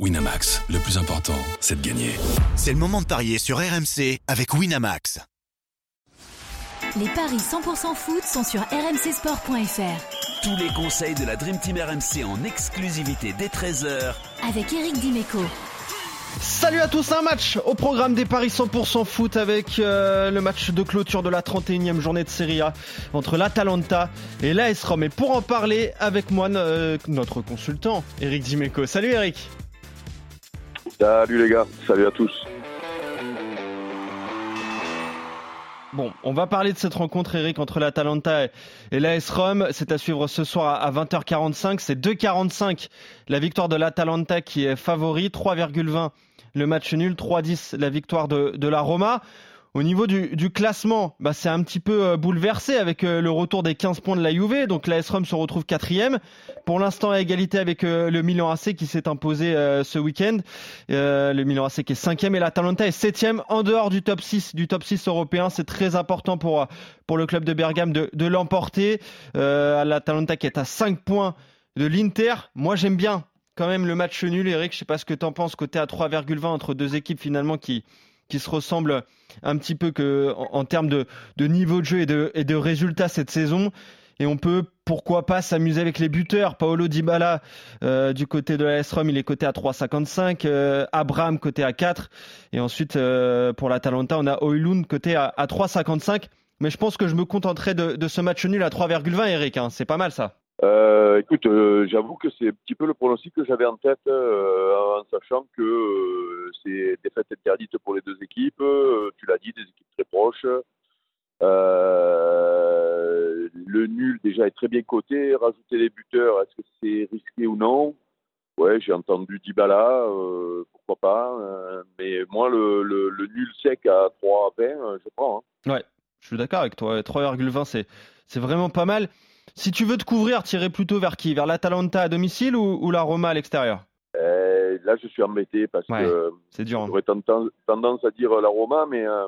Winamax, le plus important, c'est de gagner. C'est le moment de parier sur RMC avec Winamax. Les paris 100% foot sont sur rmcsport.fr. Tous les conseils de la Dream Team RMC en exclusivité dès 13h Avec Eric Dimeco. Salut à tous, un match au programme des Paris 100% foot avec euh, le match de clôture de la 31e journée de Serie A entre l'Atalanta et l'AS Rome. Et pour en parler avec moi, euh, notre consultant, Eric Dimeco. Salut Eric Salut les gars, salut à tous. Bon, on va parler de cette rencontre, Eric, entre l'Atalanta et l'AS Rome. C'est à suivre ce soir à 20h45. C'est 2,45 la victoire de l'Atalanta qui est favori, 3,20 le match nul, 3,10 la victoire de, de la Roma. Au niveau du, classement, bah c'est un petit peu euh, bouleversé avec euh, le retour des 15 points de la Juve. Donc la S-Rom se retrouve quatrième. Pour l'instant à égalité avec euh, le Milan AC qui s'est imposé ce week-end. le Milan AC qui est cinquième et l'Atalanta est septième en dehors du top 6, du top 6 européen. C'est très important pour, le club de Bergame de, l'emporter. L'Atalanta qui est à 5 points de l'Inter. Moi j'aime bien quand même le match nul, Eric. Je sais pas ce que tu en penses, côté à 3,20 entre deux équipes finalement qui qui se ressemblent un petit peu en, termes de, niveau de jeu et de, résultats cette saison. Et on peut, pourquoi pas, s'amuser avec les buteurs. Paolo Dybala, euh, du côté de la S-Rom, il est coté à 3,55. Euh, Abraham, coté à 4. Et ensuite, euh, pour la Talenta, on a Oilund, coté à, à 3,55. Mais je pense que je me contenterai de, ce match nul à 3,20, Eric. Hein. C'est pas mal, ça. Euh, écoute, j'avoue que c'est un petit peu le pronostic que j'avais en tête, en sachant que c'est défaite interdite pour les deux équipes. tu l'as dit, des équipes très proches. le nul déjà est très bien coté. Rajouter les buteurs, est-ce que c'est risqué ou non? Ouais, j'ai entendu Dybala, pourquoi pas. mais moi, le, nul sec à 3,20, je prends. Hein. Ouais, je suis d'accord avec toi. 3,20, c'est c'est vraiment pas mal. Si tu veux te couvrir, tirer plutôt vers qui? Vers l'Atalanta à domicile ou, la Roma à l'extérieur? Euh, Là, je suis embêté parce que c'est dur. Hein. J'aurais tendance à dire la Roma, mais, euh,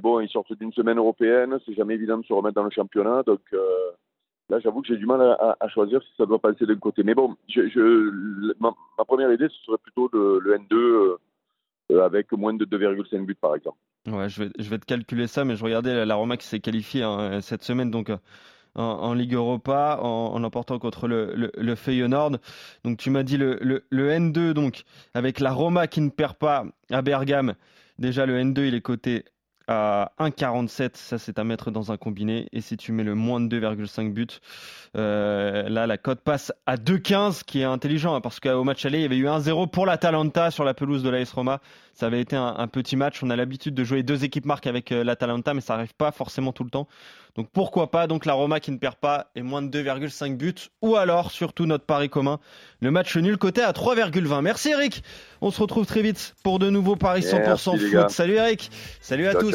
bon, ils sortent d'une semaine européenne, c'est jamais évident de se remettre dans le championnat, donc euh, là, j'avoue que j'ai du mal à, choisir si ça doit passer d'un côté. Mais bon, je, ma, première idée, ce serait plutôt le N2 avec moins de 2,5 buts, par exemple. Ouais, je vais, je vais te calculer ça, mais je regardais la, Roma qui s'est qualifiée hein, cette semaine, donc en, Ligue Europa en, en, emportant contre le, Feyenoord. Donc tu m'as dit le, le, le, N2 donc avec la Roma qui ne perd pas à Bergame. Déjà le N2 il est coté à 1,47, ça c'est à mettre dans un combiné. Et si tu mets le moins de 2,5 buts, euh, là la cote passe à 2,15, qui est intelligent, hein, parce qu'au match aller, il y avait eu 1-0 pour l'Atalanta sur la pelouse de l'AS Roma. Ça avait été un, petit match. On a l'habitude de jouer deux équipes marques avec euh, l'Atalanta, mais ça n'arrive pas forcément tout le temps. Donc pourquoi pas? Donc la Roma qui ne perd pas et moins de 2,5 buts, ou alors surtout notre pari commun, le match nul côté à 3,20. Merci Eric. On se retrouve très vite pour de nouveaux paris 100% foot. Salut Eric. Salut à tous.